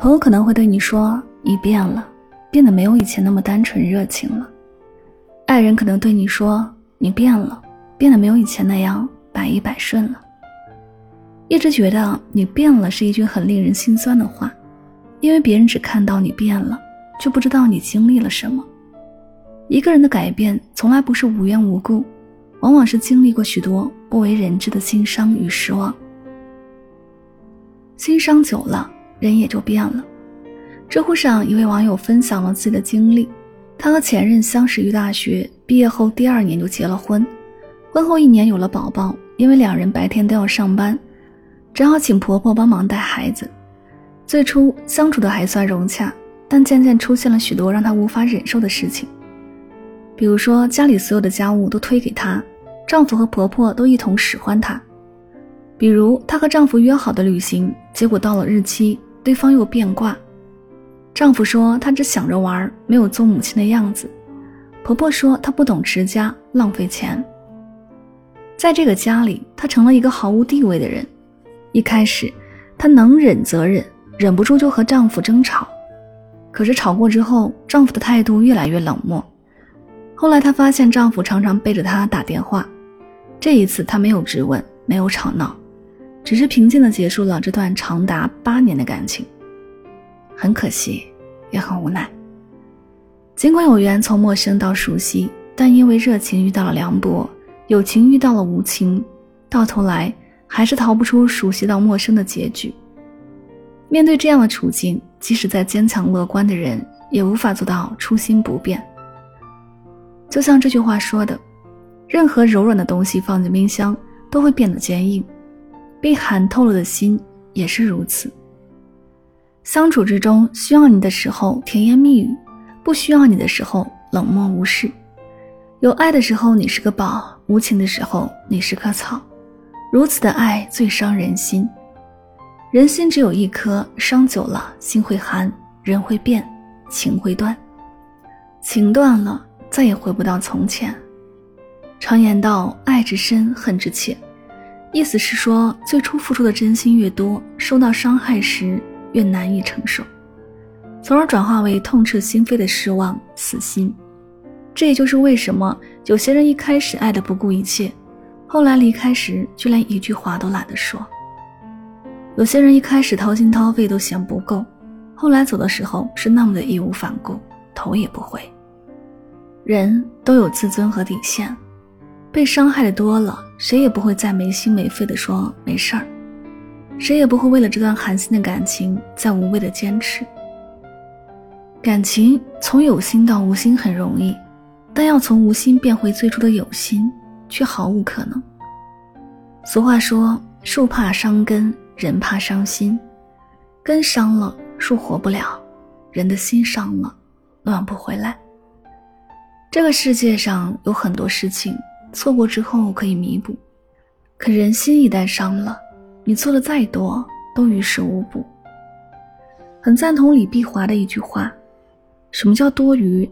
朋友可能会对你说你变了，变得没有以前那么单纯热情了；爱人可能对你说你变了，变得没有以前那样百依百顺了。一直觉得你变了是一句很令人心酸的话，因为别人只看到你变了，却不知道你经历了什么。一个人的改变从来不是无缘无故。往往是经历过许多不为人知的心伤与失望，心伤久了，人也就变了。知乎上一位网友分享了自己的经历：他和前任相识于大学，毕业后第二年就结了婚，婚后一年有了宝宝。因为两人白天都要上班，只好请婆婆帮忙带孩子。最初相处的还算融洽，但渐渐出现了许多让她无法忍受的事情，比如说家里所有的家务都推给她。丈夫和婆婆都一同使唤她，比如她和丈夫约好的旅行，结果到了日期，对方又变卦。丈夫说他只想着玩，没有做母亲的样子；婆婆说她不懂持家，浪费钱。在这个家里，她成了一个毫无地位的人。一开始，她能忍则忍，忍不住就和丈夫争吵。可是吵过之后，丈夫的态度越来越冷漠。后来她发现丈夫常常背着她打电话。这一次，她没有质问，没有吵闹，只是平静地结束了这段长达八年的感情。很可惜，也很无奈。尽管有缘从陌生到熟悉，但因为热情遇到了凉薄，友情遇到了无情，到头来还是逃不出熟悉到陌生的结局。面对这样的处境，即使再坚强乐观的人，也无法做到初心不变。就像这句话说的。任何柔软的东西放进冰箱都会变得坚硬，被寒透了的心也是如此。相处之中，需要你的时候甜言蜜语，不需要你的时候冷漠无视。有爱的时候你是个宝，无情的时候你是棵草。如此的爱最伤人心，人心只有一颗，伤久了心会寒，人会变，情会断，情断了再也回不到从前。常言道：“爱之深，恨之切。”意思是说，最初付出的真心越多，受到伤害时越难以承受，从而转化为痛彻心扉的失望、死心。这也就是为什么有些人一开始爱的不顾一切，后来离开时就连一句话都懒得说；有些人一开始掏心掏肺都嫌不够，后来走的时候是那么的义无反顾，头也不回。人都有自尊和底线。被伤害的多了，谁也不会再没心没肺的说没事儿，谁也不会为了这段寒心的感情再无谓的坚持。感情从有心到无心很容易，但要从无心变回最初的有心，却毫无可能。俗话说，树怕伤根，人怕伤心。根伤了，树活不了；人的心伤了，暖不回来。这个世界上有很多事情。错过之后可以弥补，可人心一旦伤了，你做的再多都于事无补。很赞同李碧华的一句话：“什么叫多余？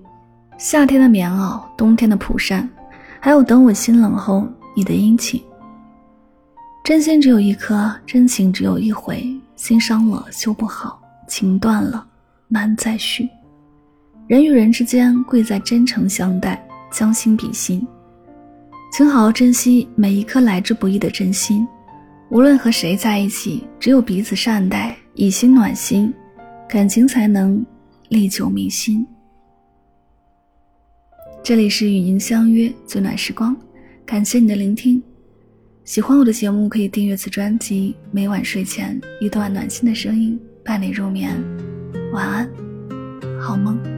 夏天的棉袄，冬天的蒲扇，还有等我心冷后你的殷勤。真心只有一颗，真情只有一回。心伤了修不好，情断了难再续。人与人之间贵在真诚相待，将心比心。”请好好珍惜每一颗来之不易的真心，无论和谁在一起，只有彼此善待，以心暖心，感情才能历久弥新。这里是与您相约最暖时光，感谢你的聆听。喜欢我的节目，可以订阅此专辑。每晚睡前，一段暖心的声音伴你入眠。晚安，好梦。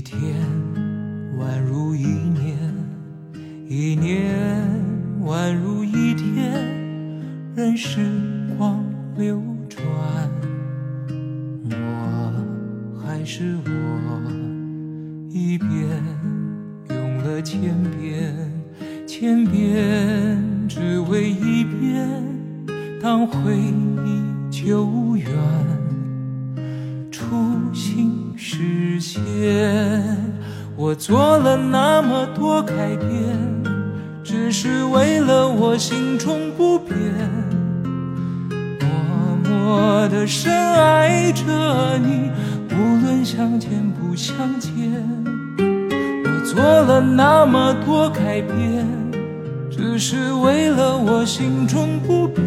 一天宛如一年，一年宛如一天，任时光流转，我还是我。一遍用了千遍，千遍只为一遍，当回忆久远。初心。前。我做了那么多改变。只是为了我心中不变，默默的深爱着你，无论相见不相见。我做了那么多改变，只是为了我心中不变。